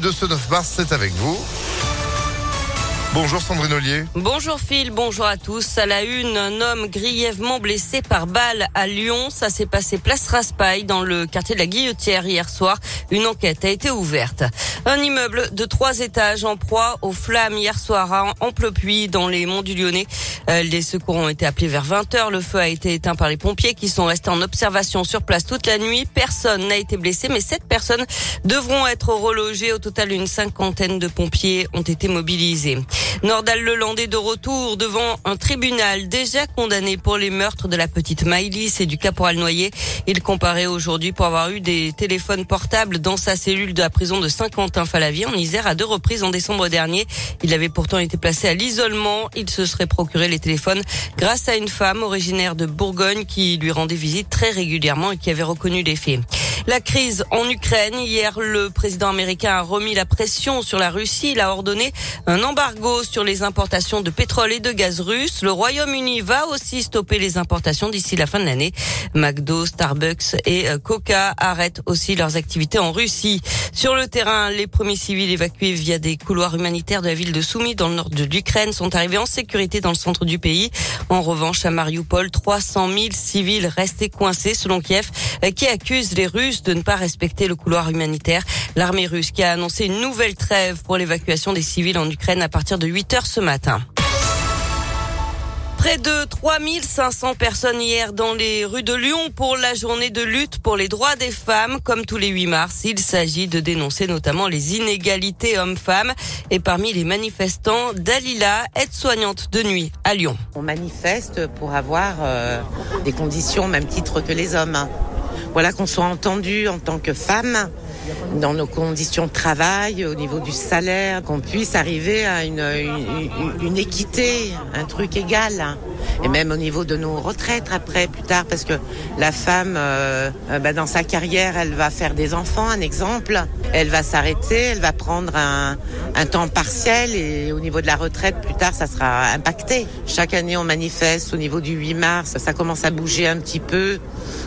de ce 9 mars, c'est avec vous. Bonjour Sandrine Ollier. Bonjour Phil, bonjour à tous. À la une, un homme grièvement blessé par balle à Lyon. Ça s'est passé place Raspail dans le quartier de la Guillotière hier soir. Une enquête a été ouverte. Un immeuble de trois étages en proie aux flammes hier soir à Amplepuis dans les monts du Lyonnais. Euh, les secours ont été appelés vers 20 h Le feu a été éteint par les pompiers qui sont restés en observation sur place toute la nuit. Personne n'a été blessé, mais sept personnes devront être relogées. Au total, une cinquantaine de pompiers ont été mobilisés. Nordal Lelandais de retour devant un tribunal déjà condamné pour les meurtres de la petite Maïlis et du caporal Noyer. Il comparait aujourd'hui pour avoir eu des téléphones portables dans sa cellule de la prison de Saint-Quentin-Falavier en Isère à deux reprises en décembre dernier. Il avait pourtant été placé à l'isolement. Il se serait procuré les téléphones grâce à une femme originaire de Bourgogne qui lui rendait visite très régulièrement et qui avait reconnu les faits. La crise en Ukraine. Hier, le président américain a remis la pression sur la Russie. Il a ordonné un embargo sur les importations de pétrole et de gaz russe. Le Royaume-Uni va aussi stopper les importations d'ici la fin de l'année. McDo, Starbucks et euh, Coca arrêtent aussi leurs activités en Russie. Sur le terrain, les premiers civils évacués via des couloirs humanitaires de la ville de Soumy dans le nord de l'Ukraine sont arrivés en sécurité dans le centre du pays. En revanche, à Mariupol, 300 000 civils restés coincés selon Kiev, qui accuse les Russes de ne pas respecter le couloir humanitaire. L'armée russe qui a annoncé une nouvelle trêve pour l'évacuation des civils en Ukraine à partir de 8 heures ce matin. Près de 3500 personnes hier dans les rues de Lyon pour la journée de lutte pour les droits des femmes. Comme tous les 8 mars, il s'agit de dénoncer notamment les inégalités hommes-femmes. Et parmi les manifestants, Dalila, aide-soignante de nuit à Lyon. On manifeste pour avoir euh, des conditions au même titre que les hommes. Voilà qu'on soit entendu en tant que femme dans nos conditions de travail, au niveau du salaire, qu'on puisse arriver à une, équité, un truc égal. Et même au niveau de nos retraites après, plus tard, parce que la femme, euh, euh, bah, dans sa carrière, elle va faire des enfants, un exemple. Elle va s'arrêter, elle va prendre un, un temps partiel et au niveau de la retraite, plus tard, ça sera impacté. Chaque année, on manifeste au niveau du 8 mars, ça commence à bouger un petit peu.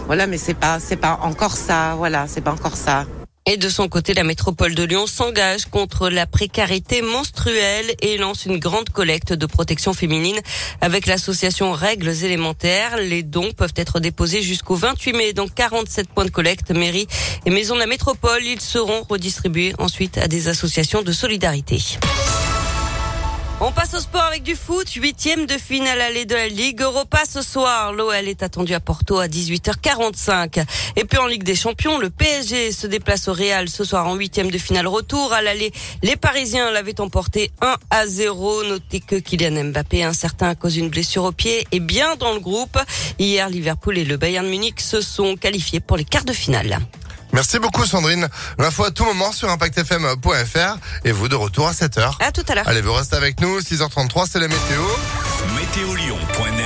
Voilà, mais c'est pas, c'est pas encore ça. Voilà, c'est pas encore ça. Et de son côté, la métropole de Lyon s'engage contre la précarité menstruelle et lance une grande collecte de protection féminine avec l'association Règles élémentaires. Les dons peuvent être déposés jusqu'au 28 mai dans 47 points de collecte, mairie et maison de la métropole. Ils seront redistribués ensuite à des associations de solidarité. On passe au sport avec du foot. Huitième de finale allée de la Ligue Europa ce soir. L'OL est attendu à Porto à 18h45. Et puis en Ligue des Champions, le PSG se déplace au Real ce soir en huitième de finale retour. À l'aller, les Parisiens l'avaient emporté 1 à 0. Notez que Kylian Mbappé, incertain à cause d'une blessure au pied, est bien dans le groupe. Hier, Liverpool et le Bayern Munich se sont qualifiés pour les quarts de finale. Merci beaucoup Sandrine. L'info à tout moment sur impactfm.fr et vous de retour à 7h. À tout à l'heure. Allez, vous restez avec nous. 6h33, c'est la météo. Météo